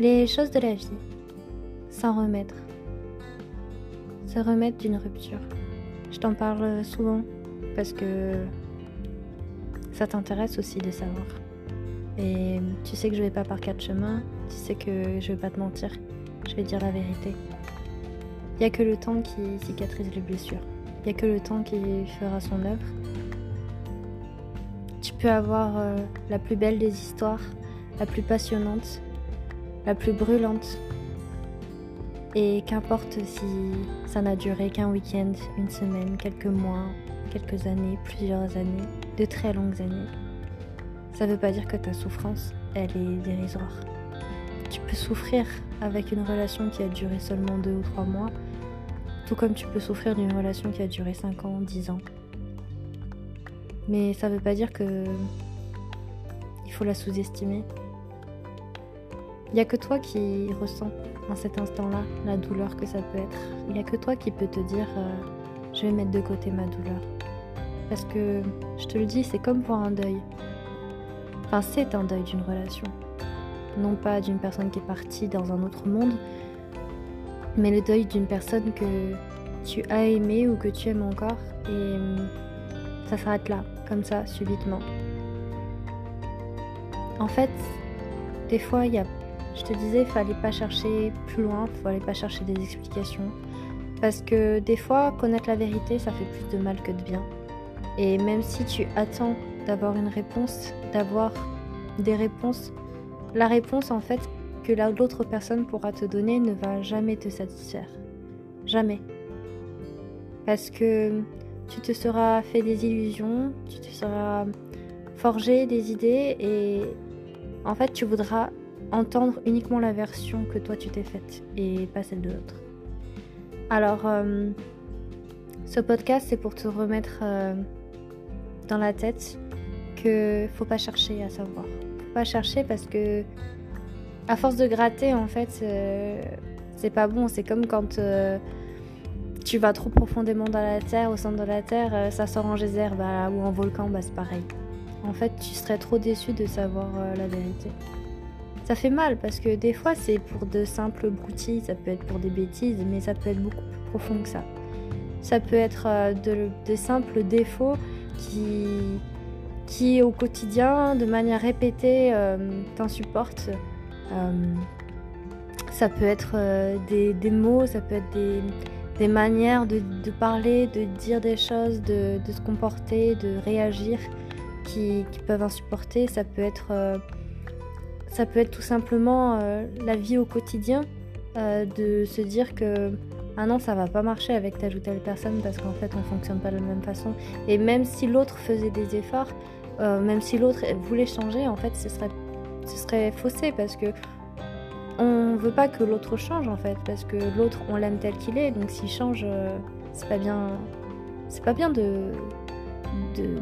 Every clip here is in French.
Les choses de la vie. S'en remettre. Se remettre d'une rupture. Je t'en parle souvent parce que ça t'intéresse aussi de savoir. Et tu sais que je vais pas par quatre chemins, tu sais que je vais pas te mentir, je vais dire la vérité. Il y a que le temps qui cicatrise les blessures. Il y a que le temps qui fera son œuvre. Tu peux avoir euh, la plus belle des histoires, la plus passionnante, la plus brûlante. Et qu'importe si ça n'a duré qu'un week-end, une semaine, quelques mois, quelques années, plusieurs années, de très longues années, ça ne veut pas dire que ta souffrance, elle est dérisoire. Tu peux souffrir avec une relation qui a duré seulement deux ou trois mois, tout comme tu peux souffrir d'une relation qui a duré 5 ans, 10 ans. Mais ça veut pas dire que il faut la sous-estimer. Il n'y a que toi qui ressens en cet instant-là la douleur que ça peut être. Il n'y a que toi qui peux te dire euh, je vais mettre de côté ma douleur. Parce que je te le dis, c'est comme pour un deuil. Enfin, c'est un deuil d'une relation. Non pas d'une personne qui est partie dans un autre monde, mais le deuil d'une personne que tu as aimée ou que tu aimes encore et ça s'arrête là, comme ça, subitement. En fait, des fois, il y a, je te disais, il fallait pas chercher plus loin, il fallait pas chercher des explications. Parce que des fois, connaître la vérité, ça fait plus de mal que de bien. Et même si tu attends d'avoir une réponse, d'avoir des réponses, la réponse, en fait, que l'autre personne pourra te donner ne va jamais te satisfaire. Jamais. Parce que tu te seras fait des illusions, tu te seras forgé des idées et en fait tu voudras entendre uniquement la version que toi tu t'es faite et pas celle de l'autre. Alors, euh, ce podcast c'est pour te remettre euh, dans la tête que faut pas chercher à savoir. Faut pas chercher parce que à force de gratter, en fait, euh, c'est pas bon. C'est comme quand euh, tu vas trop profondément dans la terre, au centre de la terre, ça sort en geyser, bah, ou en volcan, bah, c'est pareil. En fait, tu serais trop déçu de savoir la vérité. Ça fait mal parce que des fois, c'est pour de simples broutilles, ça peut être pour des bêtises, mais ça peut être beaucoup plus profond que ça. Ça peut être de, de simples défauts qui, qui, au quotidien, de manière répétée, t'insupportent euh, ça peut être euh, des, mots, ça peut être des, manières de, parler, de dire des choses, de, se comporter, de réagir qui, peuvent insupporter. Ça peut être, euh, ça peut être tout simplement la vie au quotidien, de se dire que ah non, ça va pas marcher avec telle ou telle personne parce qu'en fait on fonctionne pas de la même façon. Et même si l'autre faisait des efforts, même si l'autre voulait changer, en fait ce serait ce serait faussé parce que on veut pas que l'autre change en fait parce que l'autre on l'aime tel qu'il est donc s'il change euh, c'est pas bien c'est pas bien de, de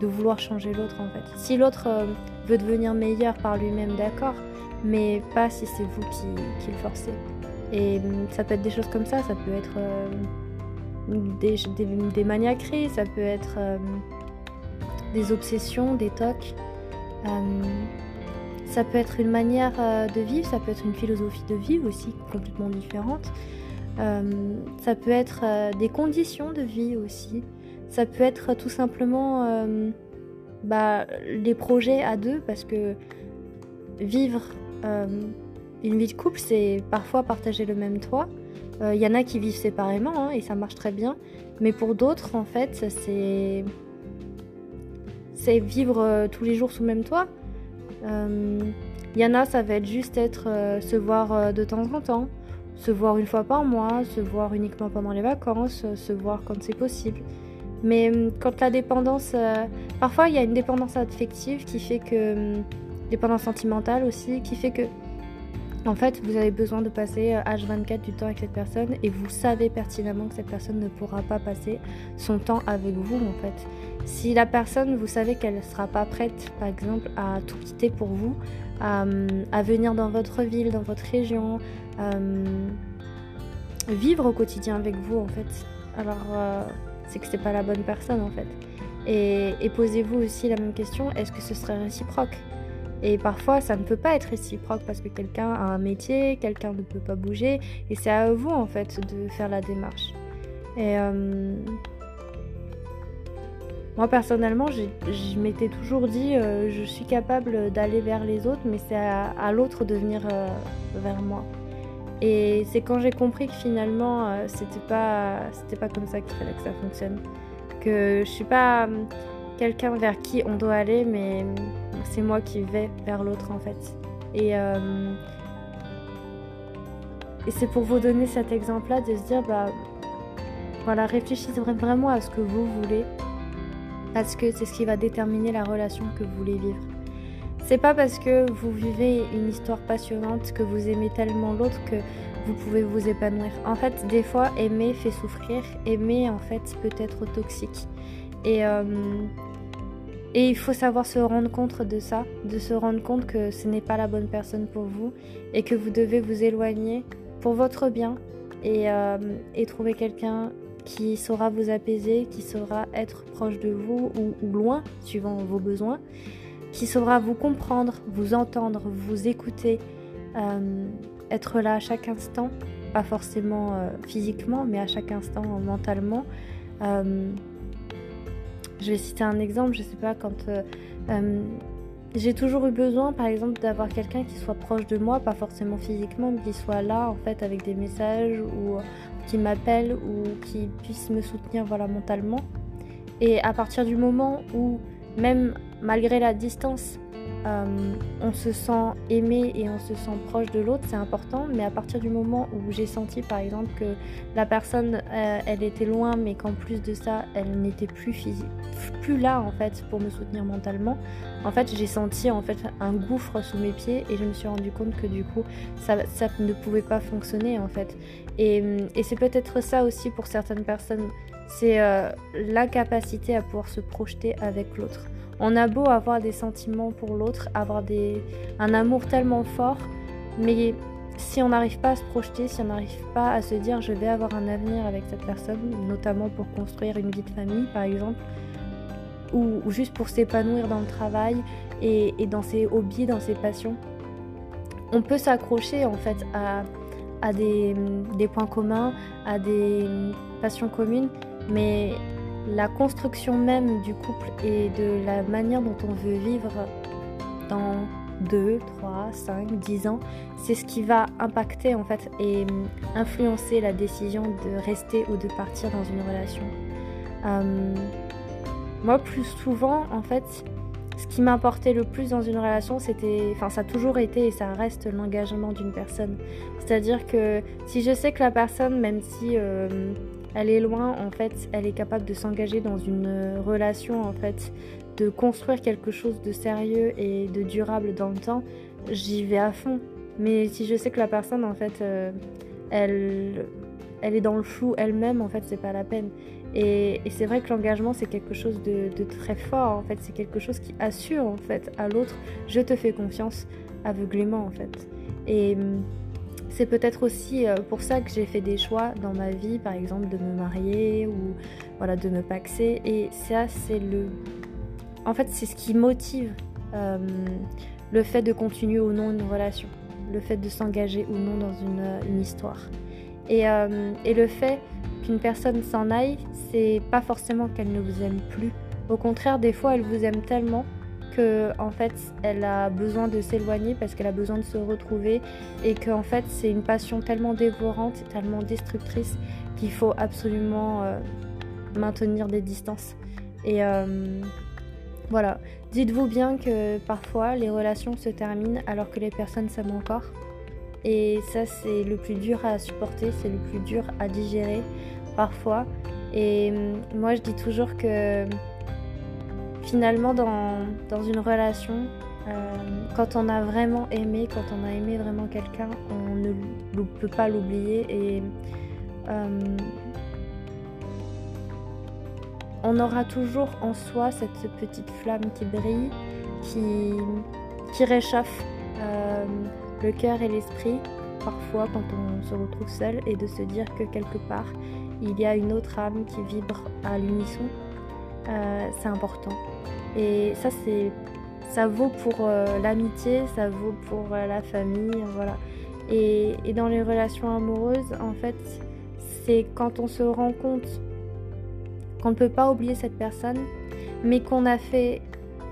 de vouloir changer l'autre en fait si l'autre euh, veut devenir meilleur par lui-même d'accord mais pas si c'est vous qui, le forcez et hum, ça peut être des choses comme ça ça peut être euh, des, des, ça peut être des obsessions des tocs euh, ça peut être une manière euh, de vivre, ça peut être une philosophie de vivre aussi complètement différente. Euh, ça peut être des conditions de vie aussi. Ça peut être tout simplement bah, les projets à deux parce que vivre une vie de couple, c'est parfois partager le même toit. Il y en a qui vivent séparément hein, et ça marche très bien. Mais pour d'autres, en fait, c'est c'est vivre euh, tous les jours sous le même toit. Il euh, y en a, ça va être juste être euh, se voir de temps en temps, se voir une fois par mois, se voir uniquement pendant les vacances, se voir quand c'est possible. Mais quand la dépendance, parfois il y a une dépendance affective qui fait que, dépendance sentimentale aussi, qui fait que en fait, vous avez besoin de passer H24 du temps avec cette personne et vous savez pertinemment que cette personne ne pourra pas passer son temps avec vous en fait. Si la personne, vous savez qu'elle ne sera pas prête, par exemple, à tout quitter pour vous, à, venir dans votre ville, dans votre région, vivre au quotidien avec vous en fait, alors euh, c'est que c'est pas la bonne personne en fait. Et, posez-vous aussi la même question, est-ce que ce serait réciproque? Et parfois, ça ne peut pas être réciproque parce que quelqu'un a un métier, quelqu'un ne peut pas bouger, et c'est à vous en fait de faire la démarche. Et euh, moi personnellement, je m'étais toujours dit, euh, je suis capable d'aller vers les autres, mais c'est à, l'autre de venir euh, vers moi. Et c'est quand j'ai compris que finalement, c'était pas, c'était pas comme ça qu'il fallait que ça fonctionne. Que je suis pas quelqu'un vers qui on doit aller, mais c'est moi qui vais vers l'autre en fait. Et, euh, et c'est pour vous donner cet exemple-là de se dire, bah voilà, réfléchissez vraiment à ce que vous voulez, parce que c'est ce qui va déterminer la relation que vous voulez vivre. C'est pas parce que vous vivez une histoire passionnante, que vous aimez tellement l'autre que vous pouvez vous épanouir. En fait, des fois, aimer fait souffrir, aimer en fait peut être toxique. Et euh, et il faut savoir se rendre compte de ça, de se rendre compte que ce n'est pas la bonne personne pour vous et que vous devez vous éloigner pour votre bien et, euh, trouver quelqu'un qui saura vous apaiser, qui saura être proche de vous ou, loin, suivant vos besoins, qui saura vous comprendre, vous entendre, vous écouter, euh, être là à chaque instant, pas forcément euh, physiquement, mais à chaque instant mentalement. Je vais citer un exemple, je sais pas, quand euh, euh, j'ai toujours eu besoin, par exemple, d'avoir quelqu'un qui soit proche de moi, pas forcément physiquement, mais qui soit là, en fait, avec des messages ou qui m'appelle ou qui puisse me soutenir, voilà, mentalement. Et à partir du moment où, même malgré la distance, euh, on se sent aimé et on se sent proche de l'autre, c'est important. Mais à partir du moment où j'ai senti, par exemple, que la personne, euh, elle était loin, mais qu'en plus de ça, elle n'était plus plus là en fait pour me soutenir mentalement. En fait, j'ai senti en fait un gouffre sous mes pieds et je me suis rendu compte que du coup, ça, ça ne pouvait pas fonctionner en fait. Et c'est peut-être ça aussi pour certaines personnes, c'est euh, l'incapacité à pouvoir se projeter avec l'autre. On a beau avoir des sentiments pour l'autre, avoir des, un amour tellement fort, mais si on n'arrive pas à se projeter, si on n'arrive pas à se dire je vais avoir un avenir avec cette personne, notamment pour construire une vie de famille par exemple, ou, juste pour s'épanouir dans le travail et, dans ses hobbies, dans ses passions, on peut s'accrocher en fait à, des points communs, à des passions communes, mais la construction même du couple et de la manière dont on veut vivre dans 2, 3, 5, 10 ans, c'est ce qui va impacter en fait et influencer la décision de rester ou de partir dans une relation. Euh, moi, plus souvent, en fait, ce qui m'importait le plus dans une relation, c'était, enfin, ça a toujours été et ça reste l'engagement d'une personne. C'est-à-dire que si je sais que la personne, même si euh, elle est loin, en fait, elle est capable de s'engager dans une relation, en fait, de construire quelque chose de sérieux et de durable dans le temps, j'y vais à fond. Mais si je sais que la personne, en fait, euh, elle, elle est dans le flou elle-même, en fait, c'est pas la peine. Et, c'est vrai que l'engagement, c'est quelque chose de, de, très fort, en fait. C'est quelque chose qui assure, en fait, à l'autre, je te fais confiance aveuglément, en fait. Et c'est peut-être aussi euh, pour ça que j'ai fait des choix dans ma vie, par exemple de me marier ou voilà de me paxer. Et ça, c'est le, en fait, c'est ce qui motive euh, le fait de continuer ou non une relation, le fait de s'engager ou non dans une, euh, histoire. Et, et, le fait qu'une personne s'en aille, c'est pas forcément qu'elle ne vous aime plus. Au contraire, des fois, elle vous aime tellement en fait elle a besoin de s'éloigner parce qu'elle a besoin de se retrouver et qu'en fait c'est une passion tellement dévorante, tellement destructrice qu'il faut absolument euh, maintenir des distances. Et euh, voilà, dites-vous bien que parfois les relations se terminent alors que les personnes s'aiment encore. Et ça c'est le plus dur à supporter, c'est le plus dur à digérer parfois. Et euh, moi je dis toujours que finalement dans, une relation, euh, quand on a vraiment aimé, quand on a aimé vraiment quelqu'un, on ne peut pas l'oublier et euh, on aura toujours en soi cette petite flamme qui brille, qui, qui réchauffe euh, le cœur et l'esprit parfois quand on se retrouve seul et de se dire que quelque part il y a une autre âme qui vibre à l'unisson, c'est important. Et ça, c'est, ça vaut pour l'amitié, ça vaut pour la famille, voilà. Et, et, dans les relations amoureuses, en fait, c'est quand on se rend compte qu'on ne peut pas oublier cette personne, mais qu'on a fait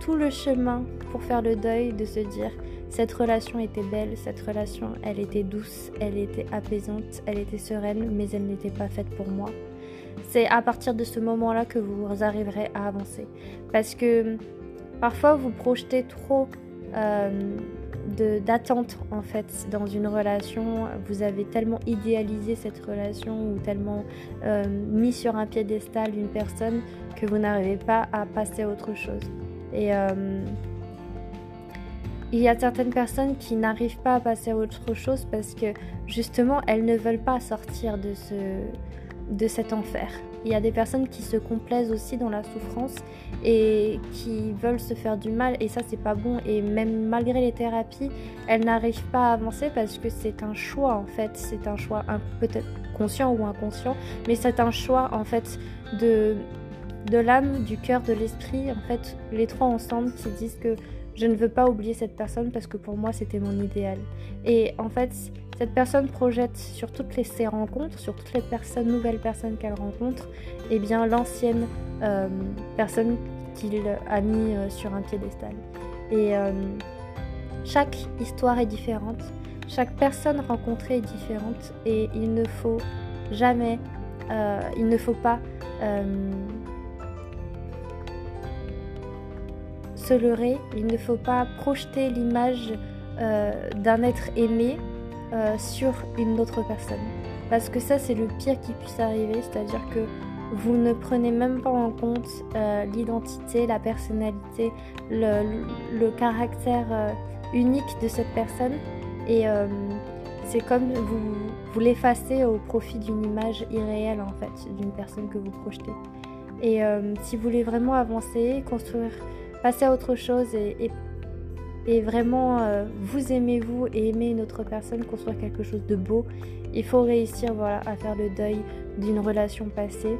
tout le chemin pour faire le deuil de se dire cette relation était belle, cette relation elle était douce, elle était apaisante, elle était sereine, mais elle n'était pas faite pour moi. C'est à partir de ce moment-là que vous arriverez à avancer. Parce que parfois vous projetez trop euh, d'attente en fait dans une relation. Vous avez tellement idéalisé cette relation ou tellement euh, mis sur un piédestal une personne que vous n'arrivez pas à passer à autre chose. Et il y a certaines personnes qui n'arrivent pas à passer à autre chose parce que justement elles ne veulent pas sortir de, ce, de cet enfer. Il y a des personnes qui se complaisent aussi dans la souffrance et qui veulent se faire du mal et ça c'est pas bon et même malgré les thérapies, elles n'arrivent pas à avancer parce que c'est un choix en fait, c'est un choix peut-être conscient ou inconscient, mais c'est un choix en fait de de l'âme, du cœur, de l'esprit, en fait les trois ensemble qui disent que je ne veux pas oublier cette personne parce que pour moi c'était mon idéal. Et en fait, cette personne projette sur toutes les, ses rencontres, sur toutes les personnes, nouvelles personnes qu'elle rencontre, et eh bien l'ancienne euh, personne qu'il a mis euh, sur un piédestal. Et euh, chaque histoire est différente, chaque personne rencontrée est différente, et il ne faut jamais, il ne faut pas se leurrer, il ne faut pas projeter l'image euh, d'un être aimé euh, sur une autre personne. Parce que ça, c'est le pire qui puisse arriver, c'est-à-dire que vous ne prenez même pas en compte euh, l'identité, la personnalité, le, caractère unique de cette personne. Et c'est comme vous, vous l'effacez au profit d'une image irréelle, en fait, d'une personne que vous projetez. Et si vous voulez vraiment avancer, construire passer à autre chose et, vraiment euh, vous aimez vous et aimer une autre personne, construire quelque chose de beau, il faut réussir voilà, à faire le deuil d'une relation passée.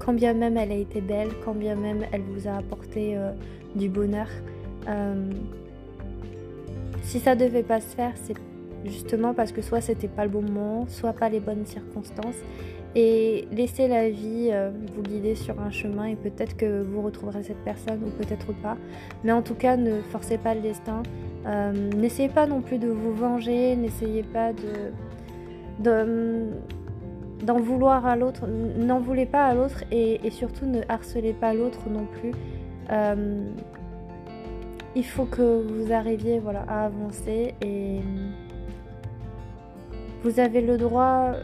Quand bien même elle a été belle, quand bien même elle vous a apporté euh, du bonheur. Euh, si ça devait pas se faire, c'est justement parce que soit c'était pas le bon moment, soit pas les bonnes circonstances et laissez la vie euh, vous guider sur un chemin et peut-être que vous retrouverez cette personne ou peut-être pas. Mais en tout cas, ne forcez pas le destin. Euh, n'essayez pas non plus de vous venger, n'essayez pas de, d'en vouloir à l'autre, n'en voulez pas à l'autre et, surtout ne harcelez pas l'autre non plus. Euh, il faut que vous arriviez voilà, à avancer et vous avez le droit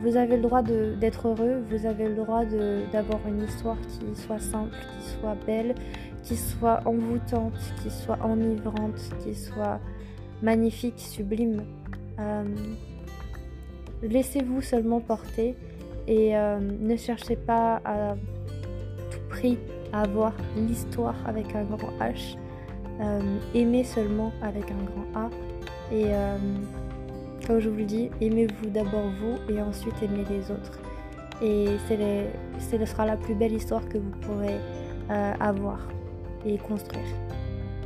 vous avez le droit d'être heureux, vous avez le droit d'avoir une histoire qui soit simple, qui soit belle, qui soit envoûtante, qui soit enivrante, qui soit magnifique, sublime. Euh, laissez-vous seulement porter et euh, ne cherchez pas à tout prix à avoir l'histoire avec un grand H. Euh, aimez seulement avec un grand A. comme je vous le dis, aimez-vous d'abord vous et ensuite aimez les autres. Et ce sera la plus belle histoire que vous pourrez euh, avoir et construire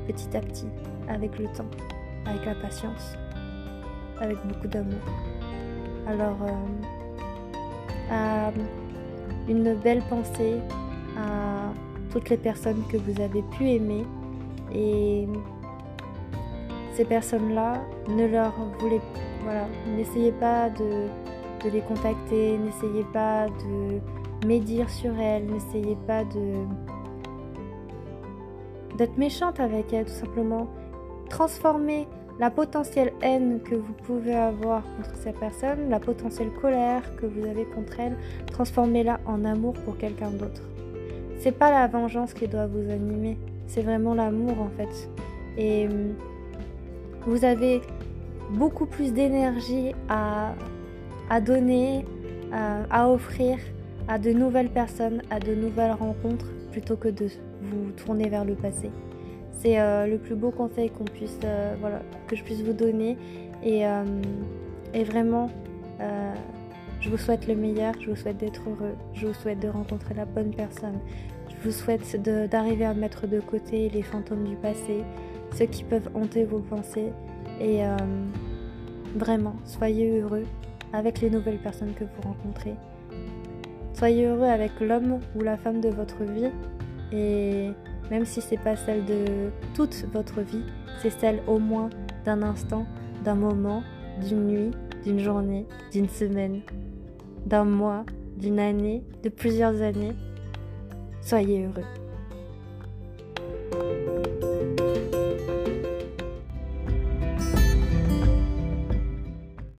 petit à petit, avec le temps, avec la patience, avec beaucoup d'amour. Alors, euh, une belle pensée à toutes les personnes que vous avez pu aimer et ces personnes-là, ne leur voulez voilà, n'essayez pas de, les contacter, n'essayez pas de médire sur elles, n'essayez pas de d'être méchante avec elles tout simplement. Transformez la potentielle haine que vous pouvez avoir contre ces personnes, la potentielle colère que vous avez contre elles, transformez-la en amour pour quelqu'un d'autre. C'est pas la vengeance qui doit vous animer, c'est vraiment l'amour en fait. Et hum, vous avez beaucoup plus d'énergie à, donner, à, offrir à de nouvelles personnes, à de nouvelles rencontres, plutôt que de vous tourner vers le passé. C'est euh, le plus beau conseil qu'on puisse, euh, voilà, que je puisse vous donner. Et, euh, et vraiment, je vous souhaite le meilleur, je vous souhaite d'être heureux, je vous souhaite de rencontrer la bonne personne, je vous souhaite d'arriver à mettre de côté les fantômes du passé, ceux qui peuvent hanter vos pensées. Et vraiment, soyez heureux avec les nouvelles personnes que vous rencontrez. Soyez heureux avec l'homme ou la femme de votre vie. Et même si c'est pas celle de toute votre vie, c'est celle au moins d'un instant, d'un moment, d'une nuit, d'une journée, d'une semaine, d'un mois, d'une année, de plusieurs années. Soyez heureux.